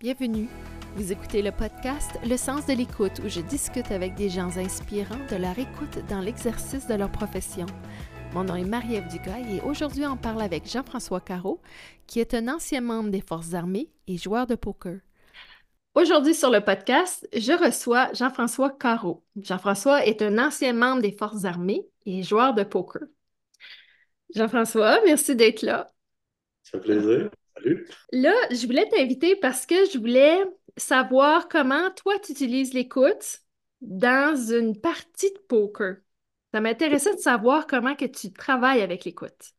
Bienvenue. Vous écoutez le podcast Le sens de l'écoute où je discute avec des gens inspirants de leur écoute dans l'exercice de leur profession. Mon nom est Marie-Ève Dugail et aujourd'hui on parle avec Jean-François Caro, qui est un ancien membre des Forces armées et joueur de poker. Aujourd'hui sur le podcast, je reçois Jean-François Caro. Jean-François est un ancien membre des Forces armées et joueur de poker. Jean-François, merci d'être là. Ça fait plaisir. Là, je voulais t'inviter parce que je voulais savoir comment toi tu utilises l'écoute dans une partie de poker. Ça m'intéressait de savoir comment que tu travailles avec l'écoute.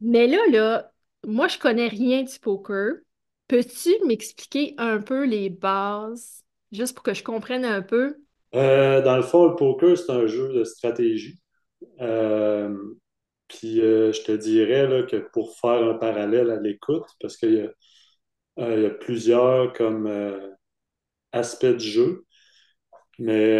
Mais là, là, moi, je connais rien du poker. Peux-tu m'expliquer un peu les bases, juste pour que je comprenne un peu? Euh, dans le fond, le poker, c'est un jeu de stratégie. Euh, puis euh, je te dirais là, que pour faire un parallèle à l'écoute, parce qu'il y, euh, a plusieurs comme euh, aspects du jeu, mais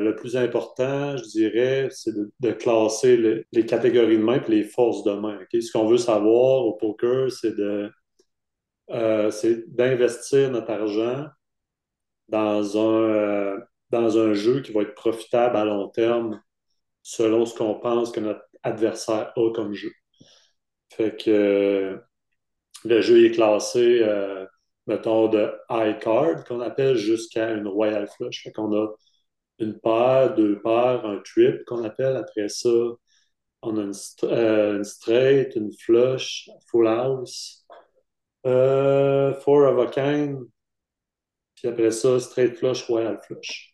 le plus important, je dirais, c'est de, classer les catégories de main et les forces de main. Ce qu'on veut savoir au poker, c'est de d'investir notre argent dans un, dans un jeu qui va être profitable à long terme selon ce qu'on pense que notre adversaire a comme jeu. Fait que euh, le jeu est classé, euh, mettons, de high card, qu'on appelle jusqu'à une royal flush. Fait qu'on a une paire, deux paires, un trip qu'on appelle. Après ça, on a une, euh, straight, une flush, full house, four of a kind, puis après ça, straight flush, royal flush.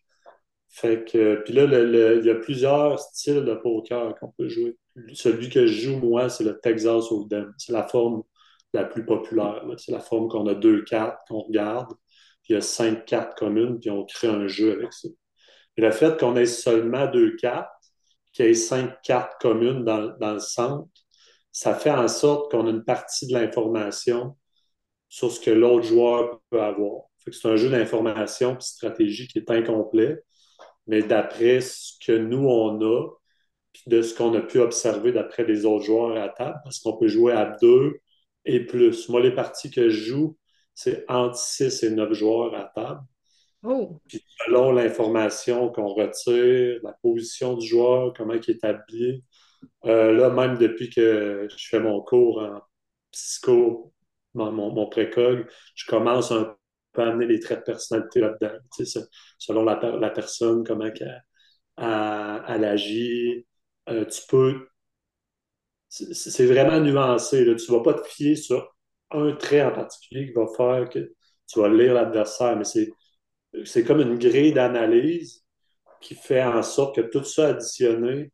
Fait que, puis là, il y a plusieurs styles de poker qu'on peut jouer. Celui que je joue, moi, c'est le Texas Hold'em. C'est la forme la plus populaire. C'est la forme qu'on a deux cartes qu'on regarde, puis il y a cinq cartes communes, puis on crée un jeu avec ça. Et le fait qu'on ait seulement deux cartes, qu'il y ait cinq cartes communes dans, dans le centre, ça fait en sorte qu'on a une partie de l'information sur ce que l'autre joueur peut avoir. C'est un jeu d'information et stratégie qui est incomplet mais d'après ce que nous, on a, puis de ce qu'on a pu observer d'après les autres joueurs à table, parce qu'on peut jouer à deux et plus. Moi, les parties que je joue, c'est entre six et neuf joueurs à table. Oh. Puis selon l'information qu'on retire, la position du joueur, comment il est habillé, euh, là, même depuis que je fais mon cours en psycho, mon, mon, mon précog, je commence un peut amener les traits de personnalité là-dedans. Selon la, la, personne, comment elle, elle, agit. Euh, tu peux. C'est vraiment nuancé. Tu ne vas pas te fier sur un trait en particulier qui va faire que tu vas lire l'adversaire, mais c'est comme une grille d'analyse qui fait en sorte que tout ça additionné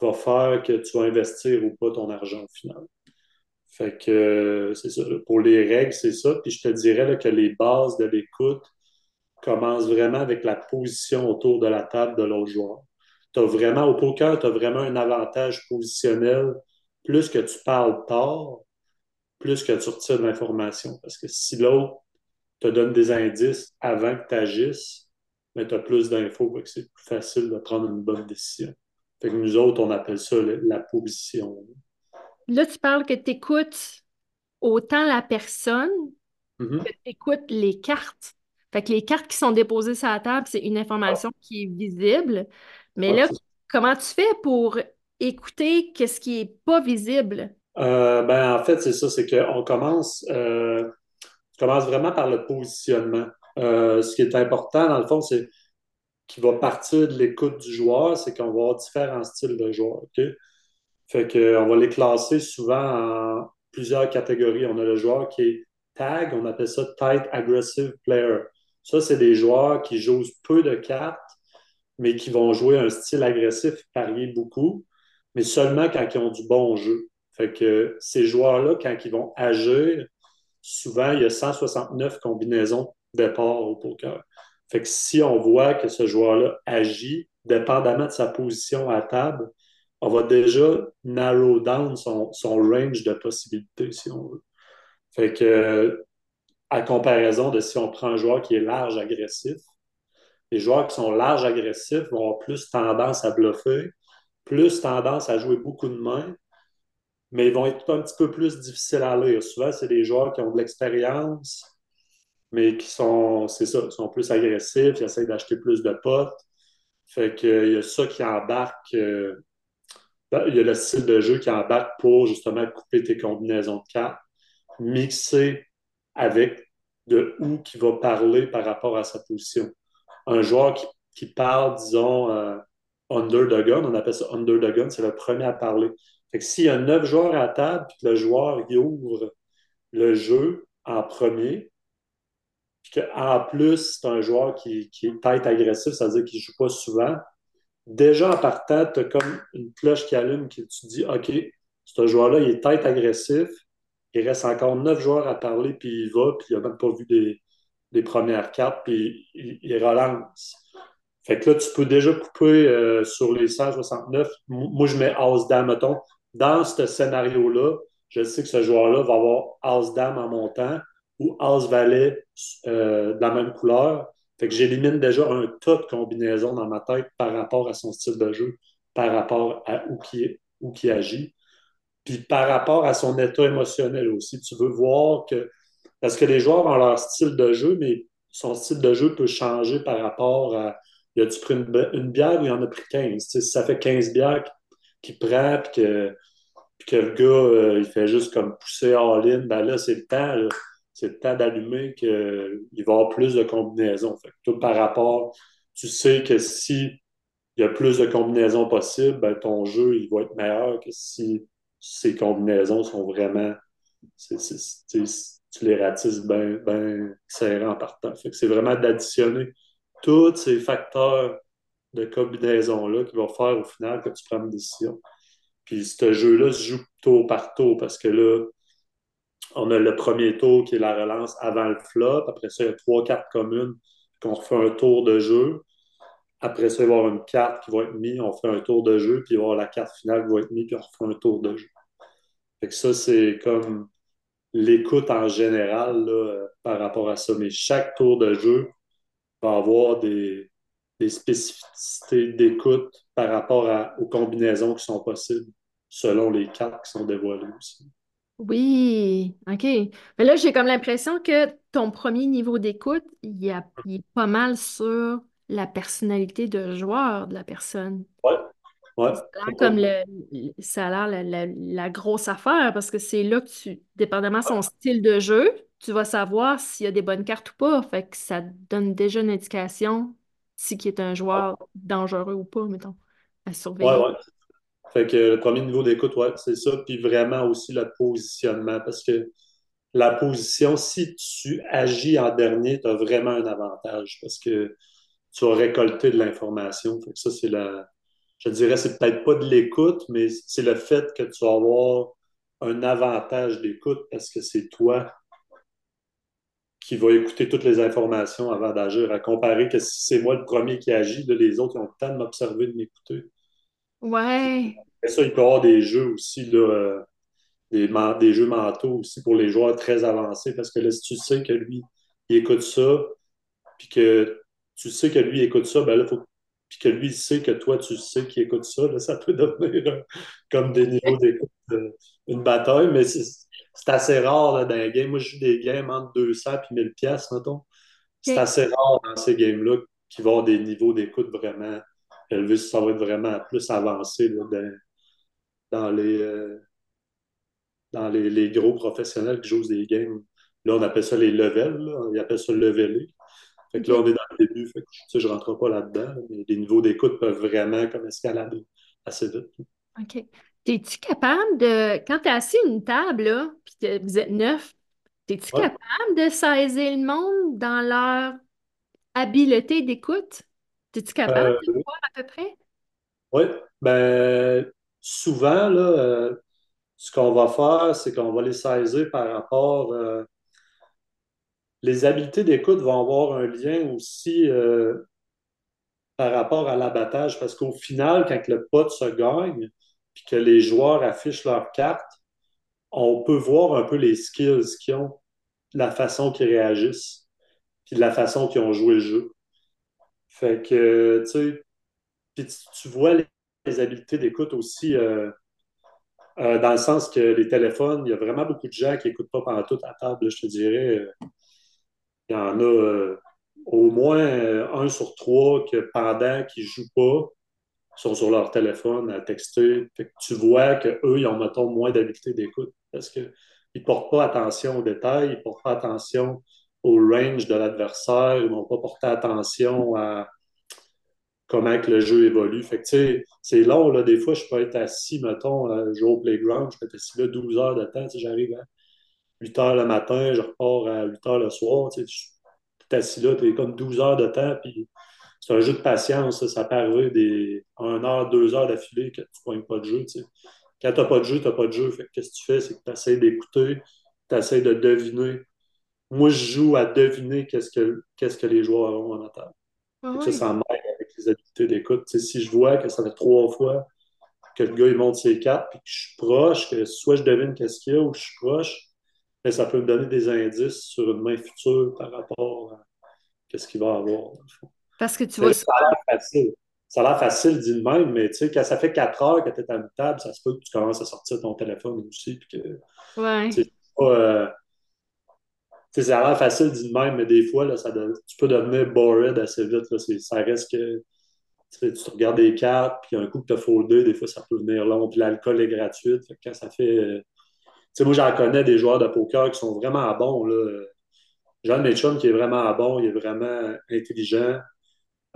va faire que tu vas investir ou pas ton argent au final. Fait que c'est ça. Pour les règles, c'est ça. Puis je te dirais que les bases de l'écoute commencent vraiment avec la position autour de la table de l'autre joueur. As vraiment, au poker, tu as vraiment un avantage positionnel. Plus que tu parles tard, plus que tu retires de l'information. Parce que si l'autre te donne des indices avant que tu agisses, mais tu as plus d'infos, c'est plus facile de prendre une bonne décision. Fait que nous autres, on appelle ça la position. Tu parles que tu écoutes autant la personne mm-hmm. que tu écoutes les cartes. Fait que les cartes qui sont déposées sur la table, c'est une information qui est visible. Mais là, comment tu fais pour écouter ce qui n'est pas visible? Euh, ben, en fait, c'est ça, c'est qu'on commence, euh, commence vraiment par le positionnement. Euh, ce qui est important, dans le fond, c'est qui va partir de l'écoute du joueur, c'est qu'on va avoir différents styles de joueurs. Fait qu'on va les classer souvent en plusieurs catégories. On a le joueur qui est tag, on appelle ça tight aggressive player. Ça, c'est des joueurs qui jouent peu de cartes, mais qui vont jouer un style agressif, parier beaucoup, mais seulement quand ils ont du bon jeu. Fait que ces joueurs-là, quand ils vont agir, souvent, il y a 169 combinaisons de départ au poker. Fait que si on voit que ce joueur-là agit, dépendamment de sa position à table, on va déjà narrow down son, range de possibilités, si on veut. Fait que, à comparaison de si on prend un joueur qui est large agressif, les joueurs qui sont larges agressifs vont avoir plus tendance à bluffer, plus tendance à jouer beaucoup de mains, mais ils vont être un petit peu plus difficiles à lire. Souvent, c'est des joueurs qui ont de l'expérience, mais qui sont, c'est ça, sont plus agressifs, ils essaient d'acheter plus de potes. Fait qu'il y a ça qui embarque. Euh, il y a le style de jeu qui embarque pour justement couper tes combinaisons de cartes, mixer avec de où qui va parler par rapport à sa position. Un joueur qui, parle, disons, euh, under the gun, on appelle ça under the gun, c'est le premier à parler. Fait que s'il y a neuf joueurs à table, puis que le joueur ouvre le jeu en premier, puis qu'en plus, c'est un joueur qui, qui est tête agressif, c'est-à-dire qu'il ne joue pas souvent, déjà en partant, tu as comme une cloche qui allume qui tu dis OK, ce joueur-là, il est tête agressif, il reste encore neuf joueurs à parler, puis il va, puis il n'a même pas vu des, premières cartes, puis il, relance. Fait que là, tu peux déjà couper euh, sur les 169. Moi, je mets As-Dame, mettons. Dans ce scénario-là, je sais que ce joueur-là va avoir As-Dame en montant ou As-Valet euh, de la même couleur. Fait que j'élimine déjà un tas de combinaisons dans ma tête par rapport à son style de jeu, par rapport à où qui, où qui agit. Puis par rapport à son état émotionnel aussi. Tu veux voir que. Parce que les joueurs ont leur style de jeu, mais son style de jeu peut changer par rapport à. Il a-tu pris une, bière ou il en a pris 15? si ça fait 15 bières qu'il prend, puis que, que, le gars, euh, il fait juste comme pousser all-in, ben là, c'est le temps. C'est le temps d'allumer qu'il va y avoir plus de combinaisons. Fait tout par rapport, tu sais que si il y a plus de combinaisons possibles, ben, ton jeu il va être meilleur que si ces combinaisons sont vraiment. tu les ratisses bien ben en partant. c'est vraiment d'additionner tous ces facteurs de combinaison-là qui vont faire au final que tu prends une décision. Puis ce jeu-là se joue tour par tour parce que là, on a le premier tour qui est la relance avant le flop. Après ça, il y a trois cartes communes qu'on refait un tour de jeu. Après ça, il va y avoir une carte qui va être mise, on fait un tour de jeu, puis il va y avoir la carte finale qui va être mise, puis on refait un tour de jeu. Ça, c'est comme l'écoute en général par rapport à ça. Mais chaque tour de jeu va avoir des, spécificités d'écoute par rapport aux combinaisons qui sont possibles selon les cartes qui sont dévoilées aussi. Oui, OK. Mais là, j'ai comme l'impression que ton premier niveau d'écoute, il, il est pas mal sur la personnalité de joueur de la personne. Oui, Ouais, comme le, ça a l'air la, grosse affaire parce que c'est là que tu, dépendamment de son style de jeu, tu vas savoir s'il y a des bonnes cartes ou pas. Fait que ça donne déjà une indication si qui est un joueur dangereux ou pas, mettons, à surveiller. Ouais, ouais. Fait que le premier niveau d'écoute, ouais, c'est ça. Puis vraiment aussi le positionnement parce que la position, si tu agis en dernier, tu as vraiment un avantage parce que tu as récolté de l'information. Fait que ça, c'est la je dirais, c'est peut-être pas de l'écoute, mais c'est le fait que tu vas avoir un avantage d'écoute parce que c'est toi qui vas écouter toutes les informations avant d'agir, à comparer que si c'est moi le premier qui agit, les autres ont le temps de m'observer, de m'écouter. Ouais. Et ça, il peut y avoir des jeux aussi, là, euh, des, des, jeux mentaux aussi pour les joueurs très avancés, parce que là, si tu sais que lui, il écoute ça, puis que tu sais que lui écoute ça, ben là, faut puis que lui il sait que toi, tu sais qu'il écoute ça, là, ça peut devenir euh, comme des niveaux d'écoute, euh, une bataille, mais c'est assez rare là, dans les games. Moi, je joue des games entre 200 et 1000 pièces, mettons. C'est assez rare dans ces games-là qu'il va y avoir des niveaux d'écoute vraiment élevés. Ça va être vraiment plus avancé là, dans, les, euh, dans les, les, gros professionnels qui jouent des games. Là, on appelle ça les levels. Là. Ils appellent ça leveler. Fait que là, on est dans le début, fait que, je ne rentre pas là-dedans, mais les niveaux d'écoute peuvent vraiment comme escalader assez vite. OK. Es-tu capable de, quand tu es assis à une table, là, puis vous êtes neuf, es-tu capable de saisir le monde dans leur habileté d'écoute? Es-tu capable de le euh, voir à peu près? Oui. Ben, souvent, là, euh, ce qu'on va faire, c'est qu'on va les saisir par rapport euh, les habiletés d'écoute vont avoir un lien aussi euh, par rapport à l'abattage, parce qu'au final, quand le pot se gagne, puis que les joueurs affichent leurs cartes, on peut voir un peu les skills qu'ils ont, la façon qu'ils réagissent, puis la façon qu'ils ont joué le jeu. Fait que, tu sais, tu vois les, habiletés d'écoute aussi euh, euh, dans le sens que les téléphones, il y a vraiment beaucoup de gens qui n'écoutent pas pendant toute la table, je te dirais il y en a euh, au moins un sur trois que pendant qu'ils ne jouent pas, sont sur leur téléphone à texter. tu vois qu'eux, ils ont, mettons, moins d'habileté d'écoute parce qu'ils ne portent pas attention aux détails, ils ne portent pas attention au range de l'adversaire, ils n'ont pas porté attention à comment que le jeu évolue. Fait que, c'est long, là. Des fois, je peux être assis, mettons, jouer au playground, je peux être assis là 12 heures de temps, j'arrive à 8 heures le matin, je repars à 8 heures le soir, tu es assis là, tu es comme 12 heures de temps, puis c'est un jeu de patience, ça, peut arriver des 1 heure, 2 heures d'affilée que tu ne pognes pas de jeu, Quand tu n'as pas de jeu, tu n'as pas de jeu. Fait qu'est-ce que tu fais? C'est que tu essaies d'écouter, tu essaies de deviner. Moi, je joue à deviner qu'est-ce que, qu'est-ce que les joueurs ont en table. Ah ça, ça m'aide avec les habiletés d'écoute. si je vois que ça fait trois fois que le gars il monte ses cartes, puis que je suis proche, que soit je devine qu'est-ce qu'il y a ou que je suis proche, mais ça peut me donner des indices sur une main future par rapport à ce qu'il va avoir. Parce que tu vois. Ça a l'air facile. Ça a l'air facile dit même, mais tu sais, quand ça fait quatre heures que tu es à une table, ça se peut que tu commences à sortir ton téléphone aussi. Puis que, ouais. Euh, ça a l'air facile dit même, mais des fois, là, ça tu peux devenir bored assez vite. Là. Ça reste que tu, tu regardes des cartes, puis un coup que tu as foldé, des fois, ça peut venir long. Puis l'alcool est gratuit. quand ça fait. Euh, sais, moi, j'en connais des joueurs de poker qui sont vraiment bons. Là. John Mitchum, qui est vraiment bon, il est vraiment intelligent.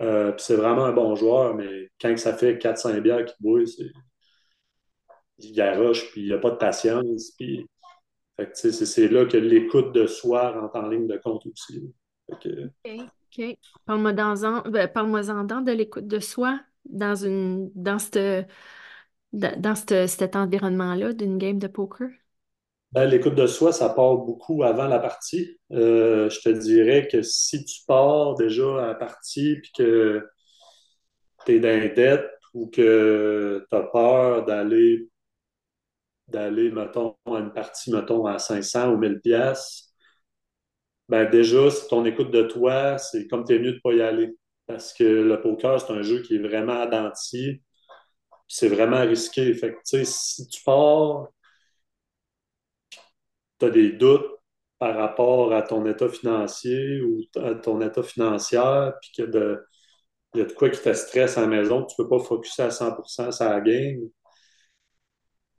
Euh, c'est vraiment un bon joueur, mais quand ça fait 4-5 bières qu'il boit, il garoche, puis il n'a pas de patience. Puis... c'est là que l'écoute de soi rentre en ligne de compte aussi. OK. OK. Parle-moi dans, ben, parle de l'écoute de soi dans, une, dans, dans cet environnement-là d'une game de poker? Ben, l'écoute de soi, ça part beaucoup avant la partie. Euh, je te dirais que si tu pars déjà à la partie puis que tu es dans dette ou que tu as peur d'aller d'aller, mettons, à une partie, mettons, à 500 ou 1000 pièces, ben déjà, si ton écoute de toi, c'est comme tu es mieux de pas y aller. Parce que le poker, c'est un jeu qui est vraiment identique. C'est vraiment risqué. Fait que, si tu pars tu as des doutes par rapport à ton état financier ou à ton état financier, puis qu'il y a de quoi qui te stresse à la maison, tu ne peux pas focuser à 100% sur la game,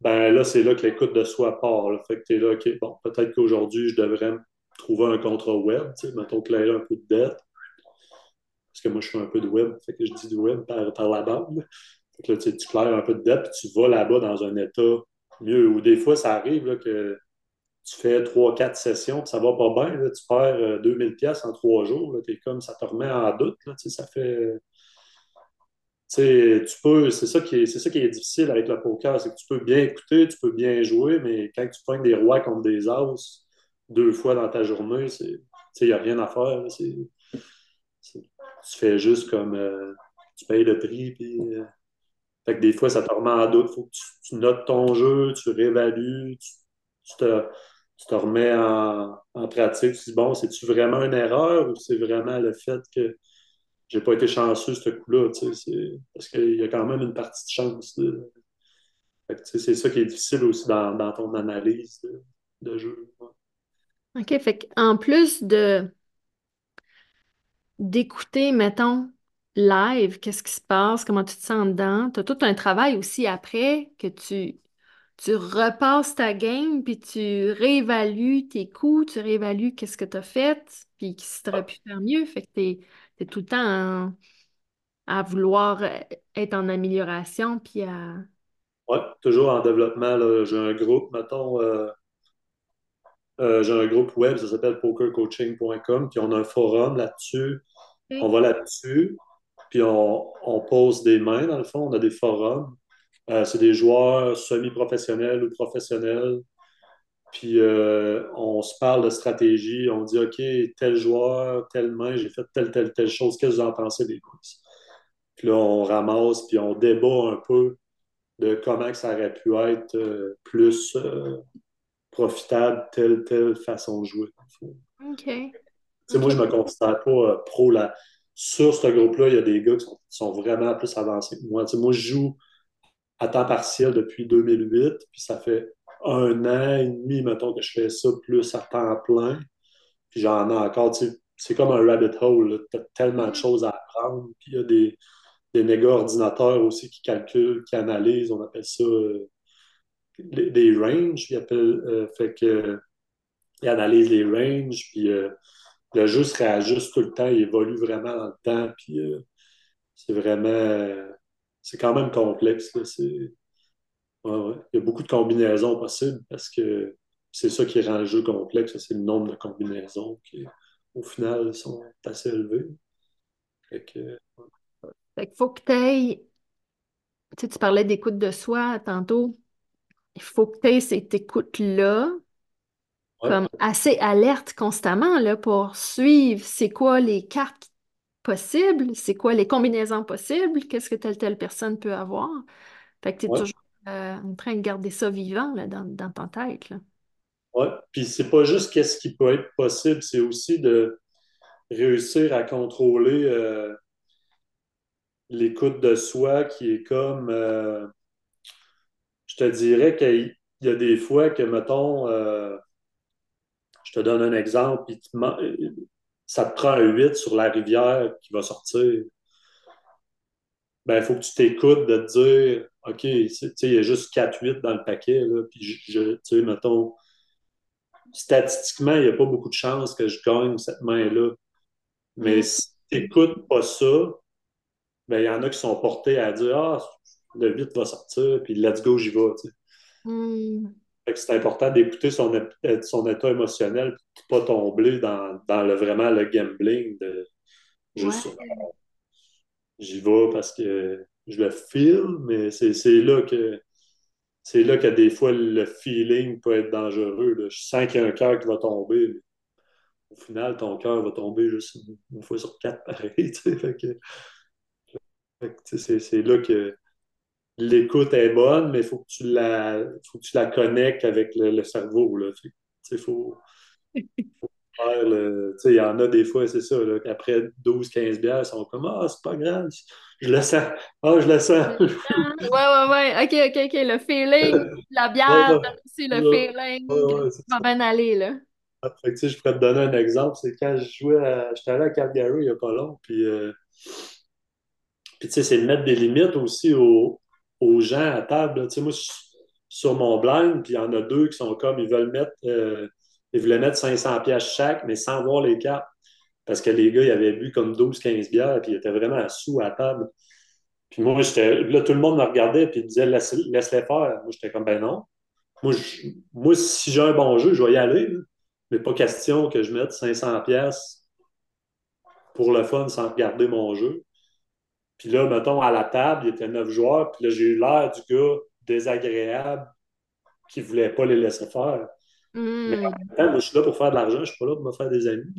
ben là, c'est là que l'écoute de soi part. Fait que tu es là, OK, bon, peut-être qu'aujourd'hui, je devrais trouver un contrat web, tu sais, mettons, clairer un peu de dette. Parce que moi, je fais un peu de web, fait que je dis du web par, par la bande. Fait que là, tu, tu claires un peu de dette, puis tu vas là-bas dans un état mieux. Ou des fois, ça arrive là, que tu fais 3-4 sessions, puis ça va pas bien, tu perds 2000 euh, pièces en trois jours, es comme ça te remet en doute, là, ça fait... tu peux, c'est ça, qui est, c'est ça qui est difficile avec le poker, c'est que tu peux bien écouter, tu peux bien jouer, mais quand tu prends des rois contre des as deux fois dans ta journée, il n'y a rien à faire. tu fais juste comme euh, tu payes le prix, puis euh, fait que des fois, ça te remet en doute. Faut que tu, notes ton jeu, tu réévalues, tu te, tu te remets en, pratique, tu te dis, bon, c'est-tu vraiment une erreur ou c'est vraiment le fait que j'ai pas été chanceux ce coup-là, parce qu'il y a quand même une partie de chance. C'est ça qui est difficile aussi dans, ton analyse de, jeu. OK, fait en plus de d'écouter, mettons, live, qu'est-ce qui se passe, comment tu te sens dedans, tu as tout un travail aussi après que tu tu repasses ta game, puis tu réévalues tes coups, tu réévalues qu'est-ce que tu as fait, puis si tu aurais pu faire mieux. Fait que tu es, tout le temps à vouloir euh, être en amélioration, puis à... Oui, toujours en développement. J'ai un groupe, mettons, euh, euh, j'ai un groupe web, ça s'appelle pokercoaching.com, puis on a un forum là-dessus. On va là-dessus, puis on, on pose des mains, dans le fond, on a des forums. Euh, c'est des joueurs semi-professionnels ou professionnels. Puis euh, on se parle de stratégie, on dit OK, tel joueur, telle main, j'ai fait telle, telle, telle chose, qu'est-ce que vous en pensez des quiz? Puis là, on ramasse, puis on débat un peu de comment ça aurait pu être euh, plus profitable, telle, telle façon de jouer. OK. Moi, je ne me considère pas pro. Là. Sur ce groupe-là, il y a des gars qui sont, vraiment plus avancés moi. moi, je joue à temps partiel depuis 2008, puis ça fait un an et demi, mettons, que je fais ça plus à temps plein. Puis j'en ai encore, tu sais, c'est comme un rabbit hole. Tu as tellement de Mhm. choses à apprendre. Puis il y a des, des méga ordinateurs aussi qui calculent, qui analysent, on appelle ça euh, les- des ranges. Ils appellent, euh, fait que, ils analysent les ranges, puis euh, le jeu se réajuste tout le temps, il évolue vraiment dans le temps, puis euh, c'est vraiment. euh, c'est quand même complexe. là. C'est, ouais, ouais. Il y a beaucoup de combinaisons possibles parce que c'est ça qui rend le jeu complexe, c'est le nombre de combinaisons qui, au final, sont assez élevés. Fait que, Fait qu'il faut que tu ailles, tu sais, tu parlais d'écoute de soi tantôt, il faut que tu aies cette écoute-là comme assez alerte constamment là, pour suivre c'est quoi les cartes possibles, c'est quoi les combinaisons possibles, qu'est-ce que telle telle personne peut avoir. Fait que tu es toujours euh, en train de garder ça vivant là, dans, dans ta tête. Ouais. Puis c'est pas juste qu'est-ce qui peut être possible, c'est aussi de réussir à contrôler euh, l'écoute de soi qui est comme, euh, je te dirais qu'il y a des fois que, mettons, euh, je te donne un exemple, ça te prend un 8 sur la rivière qui va sortir. Ben, il faut que tu t'écoutes de te dire, OK, il y a juste 4-8 dans le paquet, là, puis je, mettons, statistiquement, il n'y a pas beaucoup de chances que je gagne cette main-là. Mais Mm, si tu n'écoutes pas ça, ben, il y en a qui sont portés à dire, ah, le 8 va sortir, puis let's go, j'y vais, mm, c'est important d'écouter son, son état émotionnel, puis de pas tomber dans, dans le, vraiment le gambling de ouais. juste j'y vais parce que je le feel, mais c'est là que c'est là des fois le feeling peut être dangereux. là. Je sens qu'il y a un cœur qui va tomber, mais au final, ton cœur va tomber juste une, fois sur quatre pareil. c'est là que l'écoute est bonne, mais il faut que tu la faut que tu la connectes avec le, cerveau. Sais, faut, il y en a des fois, c'est ça, là, qu'après 12-15 bières, ils sont comme Ah, c'est pas grave, je le sens. Ah, je le sens. Ouais, ouais, ouais. OK, OK, OK. Le feeling, la bière, aussi le feeling ça c'est va bien aller, là. Fait que, tu sais, je pourrais te donner un exemple, c'est quand je jouais à, j'étais allé à Calgary il n'y a pas long, puis, euh, puis tu sais, c'est de mettre des limites aussi aux, aux gens à table. Tu sais, moi, sur mon blind, puis il y en a deux qui sont comme, ils veulent mettre, euh, ils voulaient mettre 500 pièces chaque, mais sans voir les cartes. Parce que les gars, ils avaient bu comme 12-15 bières, puis ils étaient vraiment sous à table. Puis moi, j'étais, là, tout le monde me regardait, puis disaient, laisse, laisse-les faire. Moi, j'étais comme, ben non. Moi, si j'ai un bon jeu, je vais y aller. là. Mais pas question que je mette 500 pièces pour le fun sans regarder mon jeu. Puis là, mettons, à la table, il y était neuf joueurs, puis là, j'ai eu l'air du gars désagréable qui voulait pas les laisser faire. Mais en Hmm. même temps, moi, je suis là pour faire de l'argent, je suis pas là pour me faire des amis.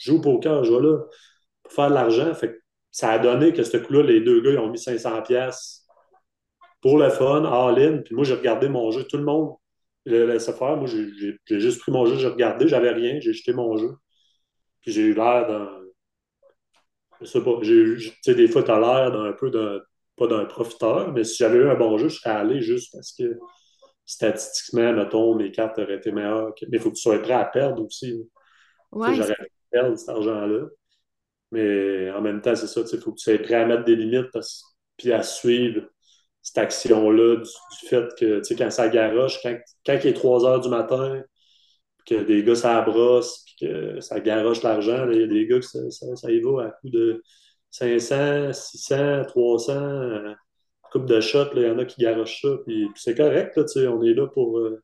Je joue au poker, je vais là pour faire de l'argent. Ça a donné que ce coup-là, les deux gars, ils ont mis 500 pièces pour le fun, all-in. Puis moi, j'ai regardé mon jeu. Tout le monde le laissait faire. Moi, j'ai juste pris mon jeu, j'ai regardé, j'avais rien, j'ai jeté mon jeu. Puis j'ai eu l'air d'un. Je sais pas, j'ai eu- tu sais, des fois, t'as l'air d'un peu d'un. Pas d'un profiteur, mais si j'avais eu un bon jeu, je serais allé juste parce que statistiquement, mettons, mes cartes auraient été meilleures. Mais il faut que tu sois prêt à perdre aussi. Sais, Ouais, j'aurais pu perdre cet argent-là. Mais en même temps, c'est ça, il faut que tu sois prêt à mettre des limites parce- puis à suivre cette action-là du, du fait que, tu sais, quand ça garoche, quand, quand il est 3 heures du matin, que des gars ça brosse, puis que ça garoche l'argent, il y a des gars que ça, ça, ça y va à coup de 500, 600, 300, euh, coupe de shots, là, il y en a qui garochent ça, puis, puis c'est correct, là, tu sais, on est là pour euh,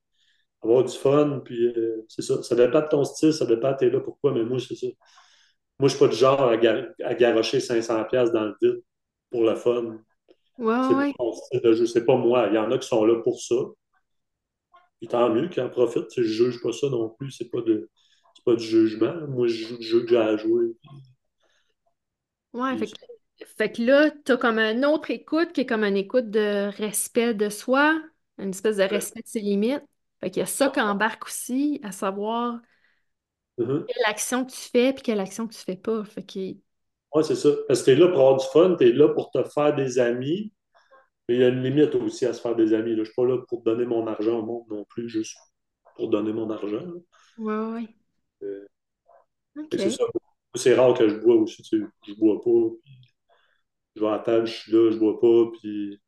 avoir du fun, puis euh, c'est ça. Ça dépend de ton style, ça dépend de t'es là pourquoi, mais moi, c'est ça. Moi, je suis pas du genre à, gar- à garocher 500$ piastres dans le vide pour le fun. ouais, C'est pas ouais. mon style de jeu, c'est pas moi. Il y en a qui sont là pour ça. Puis tant mieux qu'ils en profitent. Je juge pas ça non plus. C'est pas de, c'est pas du jugement. Moi, je joue le jeu que j'ai à jouer. Ouais, fait Puis, que, fait que là, t'as comme une autre écoute qui est comme une écoute de respect de soi, une espèce de respect de ses limites. Fait qu'il y a ça qui embarque aussi, à savoir Mhm. quelle action tu fais puis quelle action tu fais pas. Fait que, Ouais, c'est ça. Parce que t'es là pour avoir du fun, t'es là pour te faire des amis. Mais il y a une limite aussi à se faire des amis. Là. Je suis pas là pour donner mon argent au monde non plus, juste pour donner mon argent. ouais. Euh, C'est ça. C'est rare que je bois aussi. Tu sais, je bois pas. Je vais à table, je suis là, je bois pas. Puis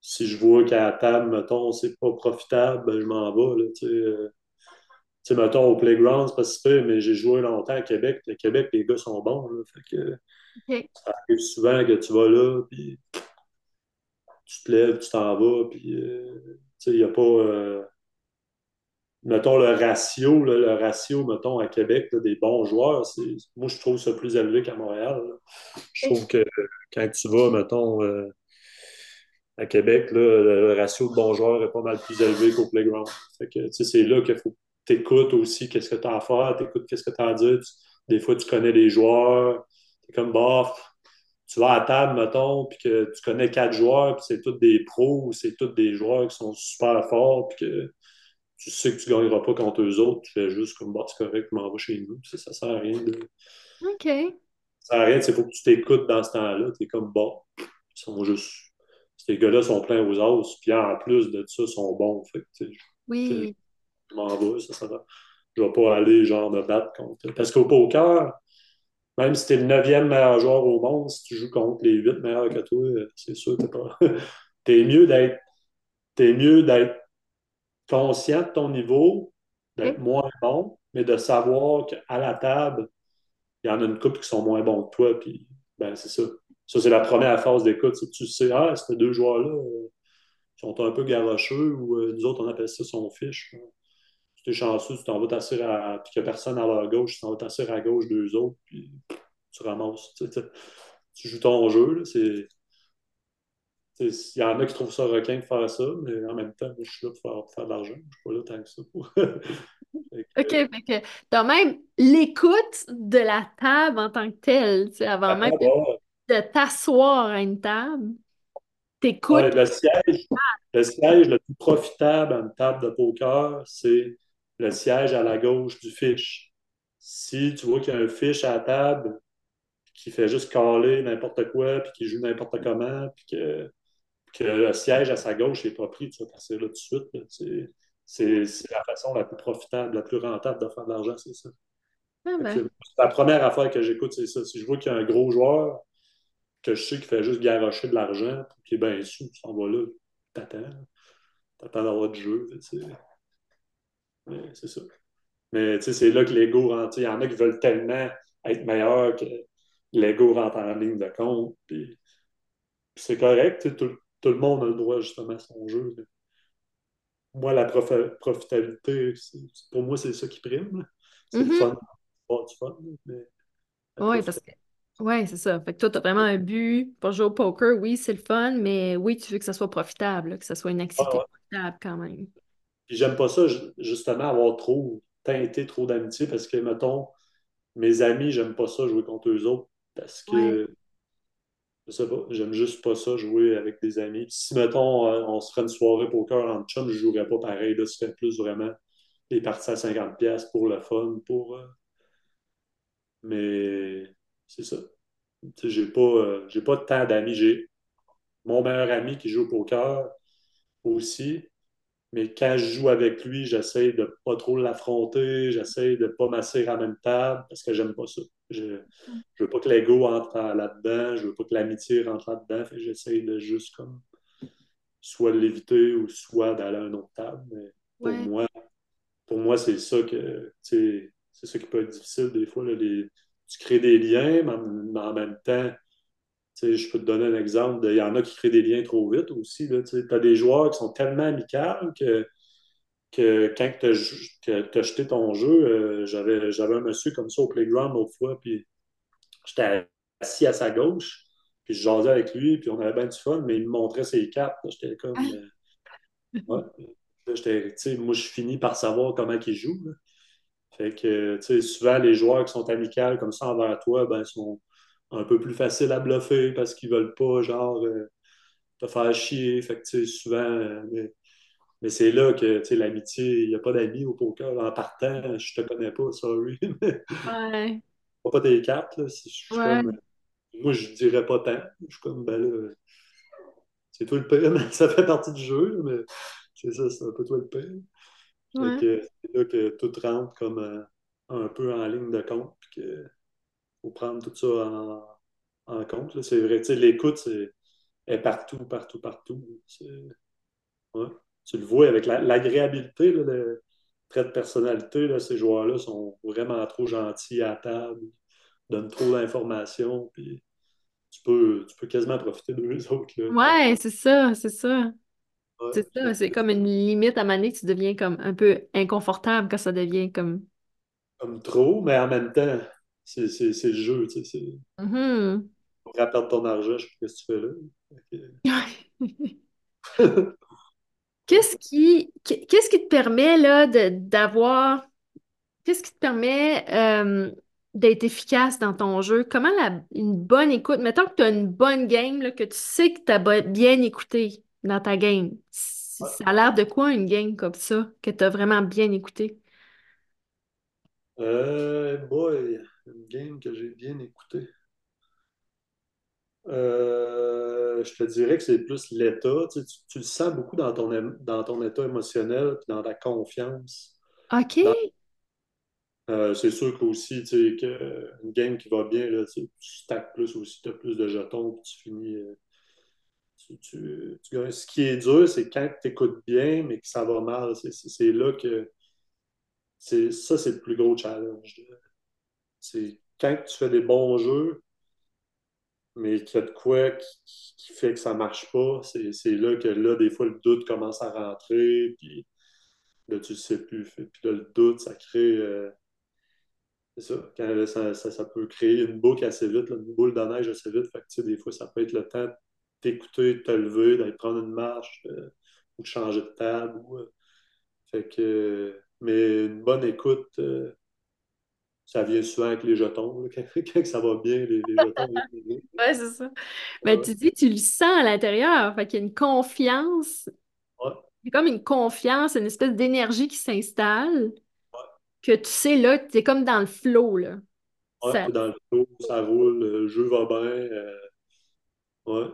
si je vois qu'à la table, mettons, c'est pas profitable, ben, je m'en vais. Là, tu sais, euh, tu sais, mettons, au playground, c'est pas si mais j'ai joué longtemps à Québec. À Québec, les gars sont bons. Là, fait que, Ça arrive souvent que tu vas là, puis tu te lèves, tu t'en vas, puis euh, tu sais, il n'y a pas. Mettons, le ratio, là, le ratio, mettons, à Québec, là, des bons joueurs, moi, je trouve ça plus élevé qu'à Montréal. Je trouve que quand tu vas, mettons, euh, à Québec, le ratio de bons joueurs est pas mal plus élevé qu'au playground. Fait que, c'est là qu'il faut que tu écoutes aussi qu'est-ce que tu as à faire, tu écoutes qu'est-ce que tu as à dire. des fois, tu connais les joueurs, tu es comme, bof, tu vas à table, mettons, puis que tu connais quatre joueurs, puis c'est tous des pros, c'est tous des joueurs qui sont super forts, puis que tu sais que tu ne gagneras pas contre eux autres, tu fais juste comme, bah, c'est correct, je m'en vais chez nous. Ça, ça sert à rien de. OK. Ça sert à rien, il faut que tu t'écoutes dans ce temps-là. Tu es comme, bon, ils sont juste. Ces gars-là sont pleins aux os, puis en plus de ça, ils sont bons. Fait oui. Je m'en vais, ça, ça va. Je ne vais pas aller, genre, me battre contre. Parce qu'au poker, même si tu es le neuvième meilleur joueur au monde, si tu joues contre les huit meilleurs que toi, c'est sûr que t'es pas. t'es mieux d'être. T'es mieux d'être conscient de ton niveau, d'être moins bon, mais de savoir qu'à la table, il y en a une couple qui sont moins bons que toi, puis ben c'est ça. Ça, c'est la première phase d'écoute. Tu sais, ah, ces deux joueurs-là euh, sont un peu garocheux, ou euh, nous autres, on appelle ça son fiche. Tu es chanceux, tu t'en vas t'assurer à. puis qu'il n'y a personne à leur gauche, tu t'en vas t'assurer à gauche d'eux autres, puis tu ramasses. Tu, tu joues ton jeu, là, c'est il y en a qui trouvent ça requin de faire ça, mais en même temps, je suis là pour faire, de l'argent. Je ne suis pas là tant que ça. OK, fait que même l'écoute de la table en tant que telle, avant ah, même de, t'asseoir à une table. T'écoutes. le, siège, le siège le plus profitable à une table de poker, c'est le siège à la gauche du fiche. Si tu vois qu'il y a un fiche à la table qui fait juste caler n'importe quoi, puis qui joue n'importe comment, puis que que le siège à sa gauche n'est pas pris, tu vas passer là tout de suite. C'est la façon la plus profitable, la plus rentable de faire de l'argent, c'est ça. Ah ben. La première affaire que j'écoute, c'est ça. Si je vois qu'il y a un gros joueur que je sais qu'il fait juste garocher de l'argent, qui est bien sous, tu s'en vas là, t'attends. T'attends d'avoir du jeu. C'est ça. Mais c'est là que l'ego rentre. Il y en a qui veulent tellement être meilleurs que l'ego rentre en ligne de compte. Puis, c'est correct. Tout, tout le monde a le droit justement à son jeu. Moi, la profitabilité, pour moi, c'est ça qui prime. C'est le mm-hmm. fun. Du fun, mais. Oui, parce que. Oui, c'est ça. Fait que toi, tu as vraiment un but pour jouer au poker. Oui, c'est le fun, mais oui, tu veux que ça soit profitable, que ça soit une activité profitable quand même. Puis j'aime pas ça, justement, avoir trop teinté trop d'amitié parce que, mettons, mes amis, j'aime pas ça jouer contre eux autres parce que je sais pas, j'aime juste pas ça jouer avec des amis. si, mettons, euh, on se ferait une soirée poker en chum, je jouerais pas pareil. Là, ce plus vraiment les parties à 50$ pour le fun, pour. Euh, mais c'est ça. J'ai pas, euh, j'ai pas tant d'amis. J'ai mon meilleur ami qui joue au poker aussi. Mais quand je joue avec lui, j'essaie de pas trop l'affronter, j'essaie de pas m'asseoir à la même table parce que j'aime pas ça. Je, je veux pas que l'ego entre là-dedans, je veux pas que l'amitié rentre là-dedans, j'essaie de juste comme soit l'éviter ou soit d'aller à une autre table. Mais pour moi, pour moi, c'est ça que c'est ça qui peut être difficile des fois. Là, tu crées des liens, mais en même temps, je peux te donner un exemple. Il y en a qui créent des liens trop vite aussi. Tu as des joueurs qui sont tellement amicaux que, que quand tu as, jeté ton jeu, euh, j'avais un monsieur comme ça au playground l'autre fois, puis j'étais assis à sa gauche, puis je jasais avec lui, puis on avait bien du fun, mais il me montrait ses cartes. J'étais comme. Euh, ouais. moi, je finis par savoir comment il joue. Fait que, souvent, les joueurs qui sont amicaux comme ça envers toi, ben, sont un peu plus facile à bluffer parce qu'ils veulent pas, genre, euh, te faire chier. Fait que, souvent, euh, mais, c'est là que, tu sais, l'amitié, il n'y a pas d'amis au poker. En partant, je te connais pas, sorry. ouais. Pas tes cartes, là. moi, je dirais pas tant. Je suis comme, ben là, c'est toi le pire, ça fait partie du jeu, mais c'est ça, c'est un peu toi le pire. c'est là que tout rentre comme. Euh, un peu en ligne de compte, puis qu'il faut prendre tout ça en, en compte. C'est vrai, l'écoute, est partout, partout, partout. Ouais. Tu le vois avec l'agréabilité, la, le trait de personnalité, là, ces joueurs-là sont vraiment trop gentils à table, donnent trop d'informations, puis tu peux, tu peux quasiment profiter d'eux autres. Là. Ouais, c'est ça, c'est ça. c'est ça, c'est comme une limite à moment donné, tu deviens comme un peu inconfortable quand ça devient comme. Comme trop, mais en même temps, c'est le jeu, tu sais. Mm perdre ton argent, je sais pas ce que tu fais là. Qu'est-ce qui, qu'est-ce qui te permet là d'avoir. Qu'est-ce qui te permet euh, d'être efficace dans ton jeu? Comment la, une bonne écoute, mettons que tu as une bonne game, là, que tu sais que tu as bien écouté dans ta game. Ça a l'air de quoi une game comme ça, que tu as vraiment bien écouté? Euh, boy, une game que j'ai bien écoutée. Euh, je te dirais que c'est plus l'état. Tu, le sens beaucoup dans ton, dans ton état émotionnel et dans ta confiance. OK. Euh, c'est sûr qu'aussi, tu sais, une game qui va bien, là, tu stacks plus aussi, tu as plus de jetons, puis tu finis. Euh, ce qui est dur, c'est quand tu écoutes bien, mais que ça va mal. C'est là que. Ça, c'est le plus gros challenge. C'est quand tu fais des bons jeux, mais qu'il y a de quoi qui, fait que ça marche pas, c'est là que là, des fois, le doute commence à rentrer, puis là, tu ne sais plus. Puis là, le doute, ça crée. Euh, c'est ça, ça, ça, peut créer une boucle assez vite, une boule de neige assez vite. Fait que, des fois, ça peut être le temps d'écouter, de te lever, d'aller prendre une marche, euh, ou de changer de table. Euh, fait que, mais une bonne écoute, ça vient souvent avec les jetons. Quand, ça va bien, les, jetons. oui, c'est ça. Mais tu dis, tu le sens à l'intérieur. Fait qu'il y a une confiance. Ouais. Il y a comme une confiance, une espèce d'énergie qui s'installe. Que tu sais, là, tu es comme dans le flow. Là. Ouais, dans le flow, ça roule, le jeu va bien. Euh, ouais,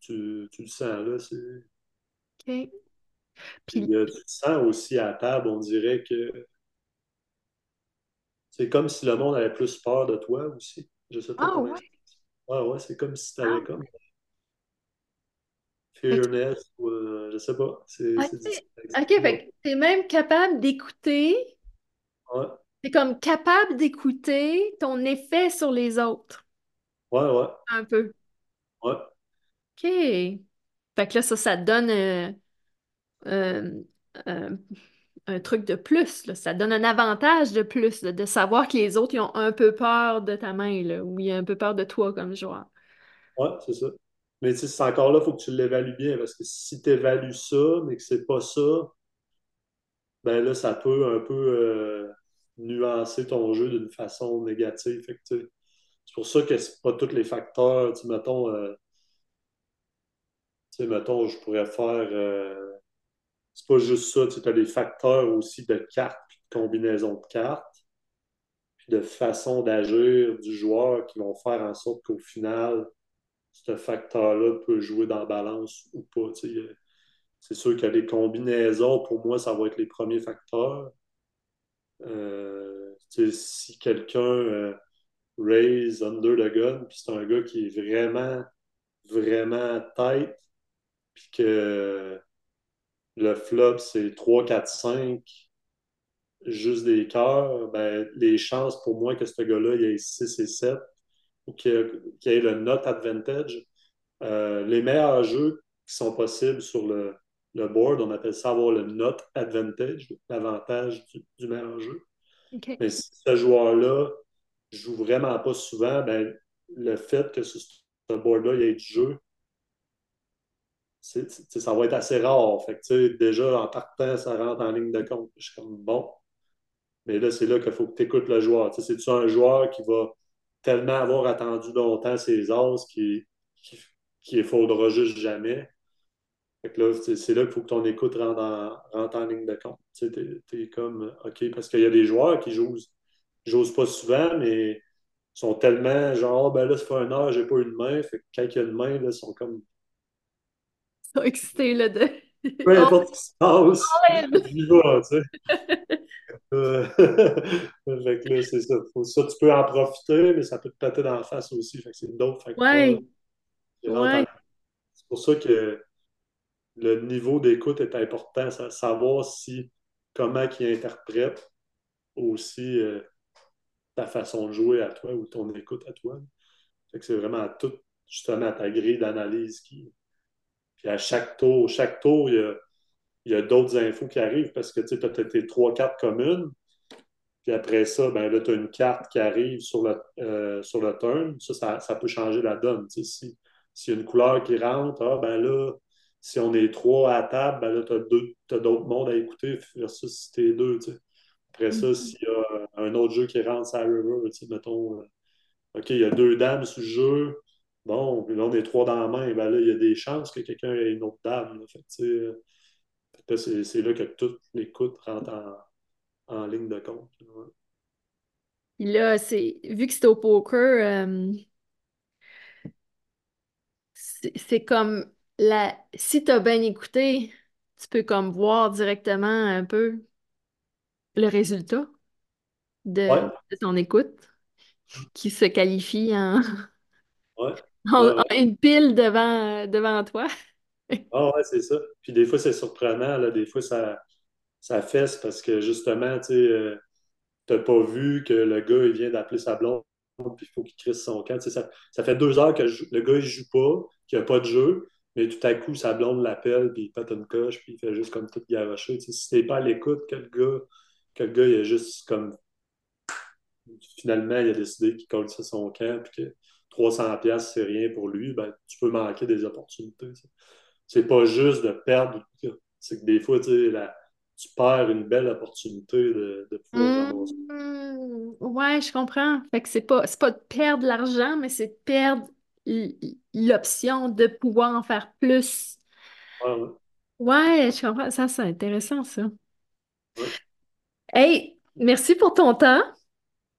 tu, tu, le sens, là. C'est... OK. Puis, Puis euh, tu le sens aussi à table, on dirait que c'est comme si le monde avait plus peur de toi aussi. Je sais pas ah, Ouais? Ouais, ouais, c'est comme si tu avais ah. comme fearness ou euh, je sais pas. C'est, ok, fait que tu es même capable d'écouter. Ouais. Tu es comme capable d'écouter ton effet sur les autres. Ouais, ouais. Un peu. Ouais. OK. Fait que là, ça, ça donne euh, euh, un truc de plus. Là. Ça donne un avantage de plus de savoir que les autres ils ont un peu peur de ta main là, ou ils ont un peu peur de toi comme joueur. Oui, c'est ça. Mais c'est encore là, il faut que tu l'évalues bien parce que si tu évalues ça, mais que c'est pas ça, ben là, ça peut un peu euh, nuancer ton jeu d'une façon négative. c'est pour ça que c'est pas tous les facteurs. Tu mettons, euh, mettons, je pourrais faire. Euh, c'est pas juste ça, tu as des facteurs aussi de cartes, puis de combinaisons de cartes, puis de façon d'agir du joueur qui vont faire en sorte qu'au final, ce facteur-là peut jouer dans la balance ou pas. C'est sûr qu'il y a des combinaisons, pour moi, ça va être les premiers facteurs. Euh, si quelqu'un euh, raise under the gun, puis c'est un gars qui est vraiment, vraiment tête, puis que le flop, c'est 3, 4, 5, juste des cœurs, ben, les chances pour moi que ce gars-là, il ait 6 et 7 ou qu'il ait le note advantage, euh, les meilleurs jeux qui sont possibles sur le, board, on appelle ça avoir le note advantage, l'avantage du, meilleur jeu. Mais si ce joueur-là joue vraiment pas souvent, ben, le fait que ce, ce board-là ait du jeu, ça va être assez rare. Fait déjà, en partant, ça rentre en ligne de compte. Je suis comme bon. Mais là, c'est là qu'il faut que tu écoutes le joueur. C'est-tu un joueur qui va tellement avoir attendu longtemps ses as qui, qui, qui faudra juste jamais? Fait là, c'est là qu'il faut que ton écoute rentre en, ligne de compte. Tu es, comme OK, parce qu'il y a des joueurs qui jouent, j'ose pas souvent, mais sont tellement genre, oh, ben là, ça fait un heure, j'ai pas eu de main. Fait que quand il y a une main, là, ils sont comme sont excités là, de. Peu importe ce qui se passe, tu sais. Euh, fait que là, c'est ça. Faut- ça, tu peux en profiter, mais ça peut te péter dans la face aussi. Fait que c'est d'autres facteurs Ouais, qui ouais. C'est pour ça que le niveau d'écoute est important. sa- Savoir si comment il interprète aussi euh, ta façon de jouer à toi ou ton écoute à toi. Fait que c'est vraiment tout, justement, à ta grille d'analyse qui. Puis à chaque tour, chaque tour, il y a, il y a d'autres infos qui arrivent parce que tu as tes trois cartes communes. Puis après ça, ben là, tu as une carte qui arrive sur le, euh, sur le turn. Ça, ça, ça peut changer la donne. Sais, si, s'il y a une couleur qui rentre, ah, ben là, si on est trois à la table, ben là, tu as, d'autres mondes à écouter versus si t'es deux. Après ça, Mhm. s'il y a un autre jeu qui rentre la river, mettons, euh, OK, il y a deux dames sur le jeu. Bon, puis là, on est trois dans la main. Ben là, il y a des chances que quelqu'un ait une autre dame. là. Fait que, euh, c'est, c'est là que toute l'écoute rentre en, en ligne de compte. Ouais. Là, c'est vu que c'est au poker, euh, c'est c'est comme la si t'as bien écouté, tu peux comme voir directement un peu le résultat Ouais, de, de ton écoute qui se qualifie en, ouais, une pile devant, devant toi. Ah ouais, c'est ça. Puis des fois, c'est surprenant, là. Des fois, ça, ça fesse parce que justement, tu sais, euh, t'as pas vu que le gars, il vient d'appeler sa blonde, puis il faut qu'il crisse son camp. Ça, ça fait deux heures que le le gars, il joue pas, qu'il n'y a pas de jeu, mais tout à coup, sa blonde l'appelle, puis il pète une coche, puis il fait juste comme tout garocher. Si t'es pas à l'écoute, que le gars, que le gars, il a juste comme, finalement, il a décidé qu'il colle ça son camp, puis que 300 pièces c'est rien pour lui, ben, tu peux manquer des opportunités. C'est pas juste de perdre, c'est que des fois, tu sais, la- tu perds une belle opportunité de, de pouvoir. Hmm, ouais, je comprends. Fait que c'est pas, pas de perdre l'argent, mais c'est de perdre l'option de pouvoir en faire plus. Ouais, ouais, Ouais, je comprends. Ça, c'est intéressant, ça. ouais. Hey, merci pour ton temps.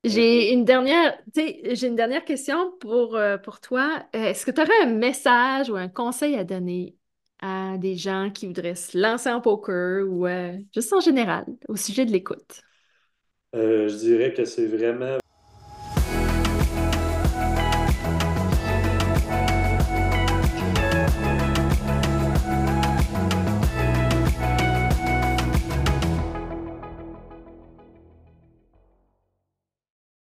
J'ai une dernière, j'ai une dernière question pour, euh, pour toi. Euh, Est-ce que tu aurais un message ou un conseil à donner à des gens qui voudraient se lancer en poker ou euh, juste en général au sujet de l'écoute? Euh, je dirais que c'est vraiment,